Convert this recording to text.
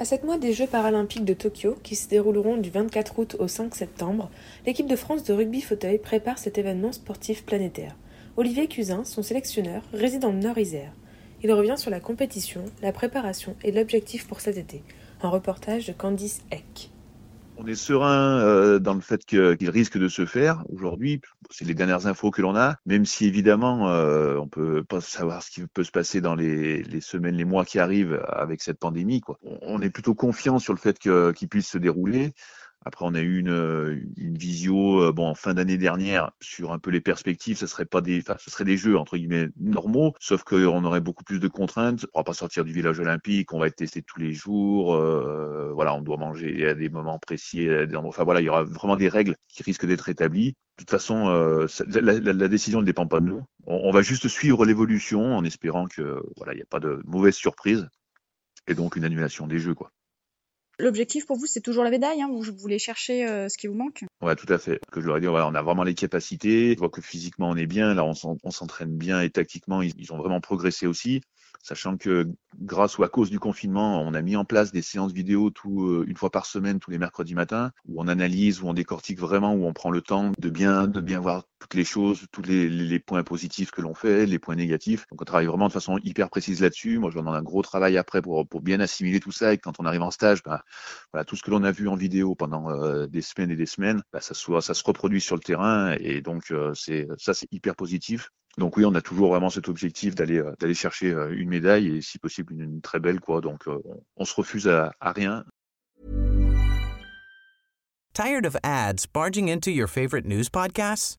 À 7 mois des Jeux paralympiques de Tokyo, qui se dérouleront du 24 août au 5 septembre, l'équipe de France de rugby fauteuil prépare cet événement sportif planétaire. Olivier Cusin, son sélectionneur, réside dans le Nord-Isère. Il revient sur la compétition, la préparation et l'objectif pour cet été. Un reportage de Candice Eck. On est serein euh, dans le fait qu'il risque de se faire aujourd'hui. C'est les dernières infos que l'on a, même si évidemment euh, on peut pas savoir ce qui peut se passer dans les, semaines, les mois qui arrivent avec cette pandémie. On est plutôt confiant sur le fait qu'il puisse se dérouler. Après, on a eu une, une visio euh, bon en fin d'année dernière sur un peu les perspectives. Ce serait pas des, enfin, ce serait des jeux entre guillemets normaux, sauf qu'on aurait beaucoup plus de contraintes. On pourra pas sortir du village olympique. On va être testé tous les jours. Euh, voilà, on doit manger à des moments précis. À des Enfin voilà, il y aura vraiment des règles qui risquent d'être établies. De toute façon, euh, la, la, la, décision ne dépend pas de nous. On, on va juste suivre l'évolution en espérant que voilà, il n'y a pas de mauvaise surprise et donc une annulation des jeux quoi. L'objectif pour vous, c'est toujours la médaille, hein vous voulez chercher euh, ce qui vous manque? Ouais, tout à fait. Que je leur ai dit, on a vraiment les capacités. Je vois que physiquement on est bien. Là, on s'entraîne bien et tactiquement, ils, ils, ont vraiment progressé aussi. Sachant que grâce ou à cause du confinement, on a mis en place des séances vidéo tout, euh, une fois par semaine, tous les mercredis matins, où on analyse, où on décortique vraiment, où on prend le temps de bien, de bien voir toutes les choses, tous les, les points positifs que l'on fait, les points négatifs. Donc on travaille vraiment de façon hyper précise là-dessus. Moi, je demande un gros travail après pour, pour bien assimiler tout ça. Et quand on arrive en stage, bah, voilà, tout ce que l'on a vu en vidéo pendant euh, des semaines et des semaines, bah, ça, soit, ça se reproduit sur le terrain. Et donc, euh, c'est ça, c'est hyper positif. Donc oui, on a toujours vraiment cet objectif d'aller euh, d'aller chercher euh, une médaille et si possible une, une très belle quoi. Donc euh, on, on se refuse à, à rien. Tired of ads barging into your favorite news podcasts?